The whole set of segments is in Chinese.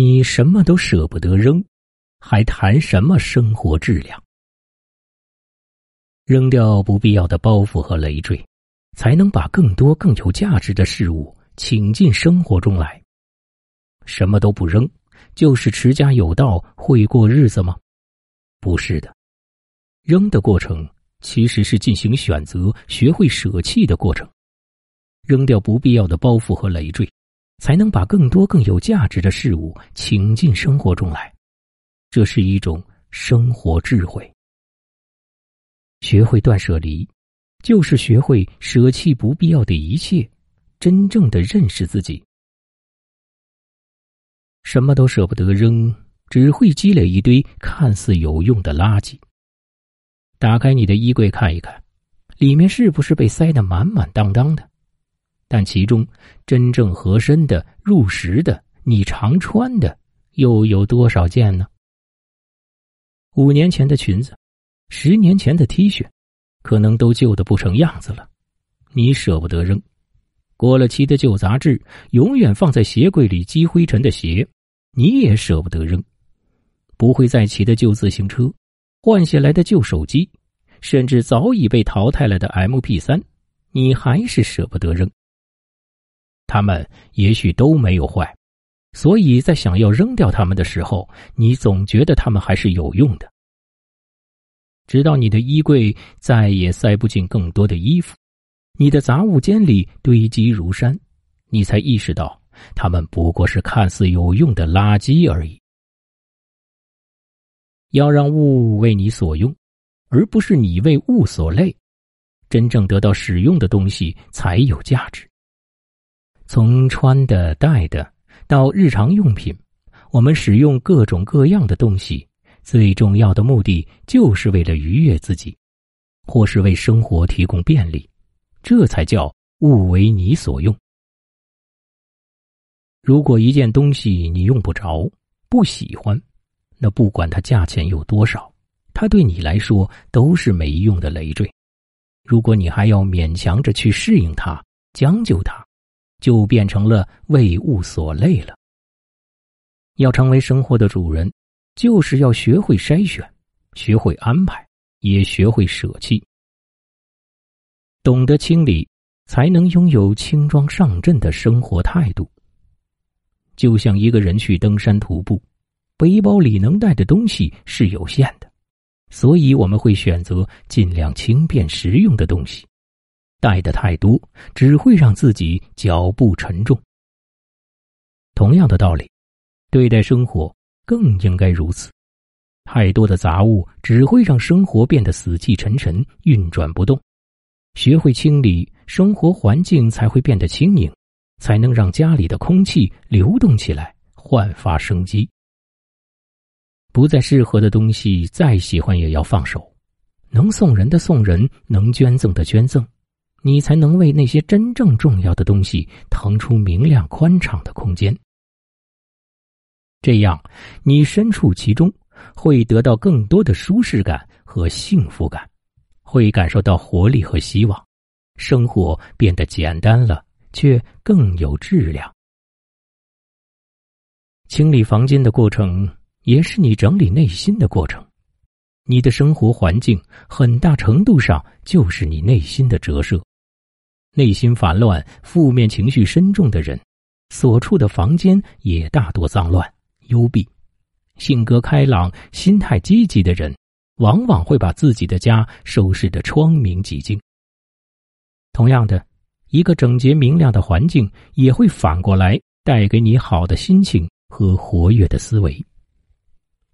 你什么都舍不得扔，还谈什么生活质量？扔掉不必要的包袱和累赘，才能把更多更有价值的事物请进生活中来。什么都不扔，就是持家有道，会过日子吗？不是的，扔的过程其实是进行选择、学会舍弃的过程。扔掉不必要的包袱和累赘。才能把更多更有价值的事物请进生活中来，这是一种生活智慧。学会断舍离，就是学会舍弃不必要的一切，真正的认识自己。什么都舍不得扔，只会积累一堆看似有用的垃圾。打开你的衣柜看一看，里面是不是被塞得满满当当的？但其中真正合身的、入时的、你常穿的，又有多少件呢？五年前的裙子，十年前的 T 恤，可能都旧的不成样子了，你舍不得扔；过了期的旧杂志，永远放在鞋柜里积灰尘的鞋，你也舍不得扔；不会再骑的旧自行车，换下来的旧手机，甚至早已被淘汰了的 MP 三，你还是舍不得扔。他们也许都没有坏，所以在想要扔掉他们的时候，你总觉得他们还是有用的。直到你的衣柜再也塞不进更多的衣服，你的杂物间里堆积如山，你才意识到，他们不过是看似有用的垃圾而已。要让物为你所用，而不是你为物所累，真正得到使用的东西才有价值。从穿的、戴的到日常用品，我们使用各种各样的东西，最重要的目的就是为了愉悦自己，或是为生活提供便利，这才叫物为你所用。如果一件东西你用不着、不喜欢，那不管它价钱有多少，它对你来说都是没用的累赘。如果你还要勉强着去适应它、将就它，就变成了为物所累了。要成为生活的主人，就是要学会筛选，学会安排，也学会舍弃。懂得清理，才能拥有轻装上阵的生活态度。就像一个人去登山徒步，背包里能带的东西是有限的，所以我们会选择尽量轻便实用的东西。带的太多，只会让自己脚步沉重。同样的道理，对待生活更应该如此。太多的杂物只会让生活变得死气沉沉、运转不动。学会清理，生活环境才会变得轻盈，才能让家里的空气流动起来，焕发生机。不再适合的东西，再喜欢也要放手。能送人的送人，能捐赠的捐赠。你才能为那些真正重要的东西腾出明亮宽敞的空间。这样，你身处其中，会得到更多的舒适感和幸福感，会感受到活力和希望，生活变得简单了，却更有质量。清理房间的过程，也是你整理内心的过程。你的生活环境，很大程度上就是你内心的折射。内心烦乱、负面情绪深重的人，所处的房间也大多脏乱、幽闭；性格开朗、心态积极的人，往往会把自己的家收拾得窗明几净。同样的，一个整洁明亮的环境，也会反过来带给你好的心情和活跃的思维。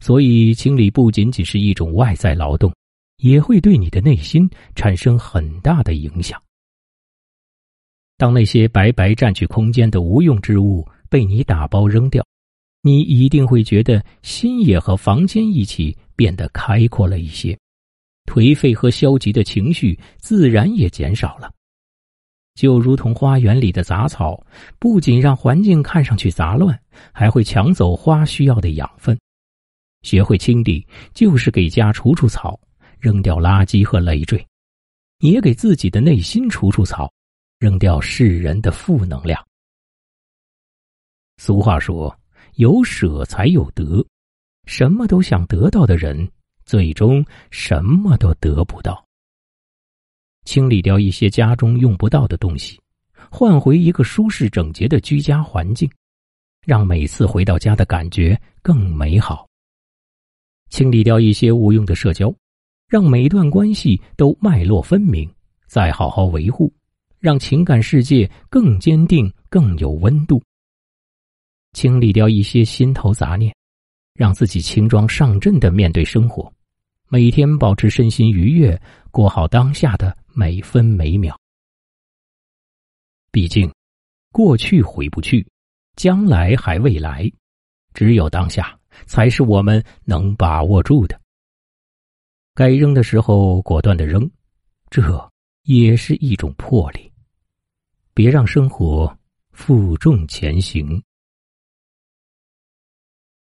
所以，清理不仅仅是一种外在劳动，也会对你的内心产生很大的影响。当那些白白占据空间的无用之物被你打包扔掉，你一定会觉得心也和房间一起变得开阔了一些，颓废和消极的情绪自然也减少了。就如同花园里的杂草，不仅让环境看上去杂乱，还会抢走花需要的养分。学会清理，就是给家除除草，扔掉垃圾和累赘，也给自己的内心除除草。扔掉世人的负能量。俗话说：“有舍才有得，什么都想得到的人，最终什么都得不到。清理掉一些家中用不到的东西，换回一个舒适整洁的居家环境，让每次回到家的感觉更美好。清理掉一些无用的社交，让每段关系都脉络分明，再好好维护，让情感世界更坚定、更有温度。清理掉一些心头杂念，让自己轻装上阵的面对生活，每天保持身心愉悦，过好当下的。每分每秒，毕竟过去回不去，将来还未来，只有当下才是我们能把握住的。该扔的时候果断的扔，这也是一种魄力。别让生活负重前行。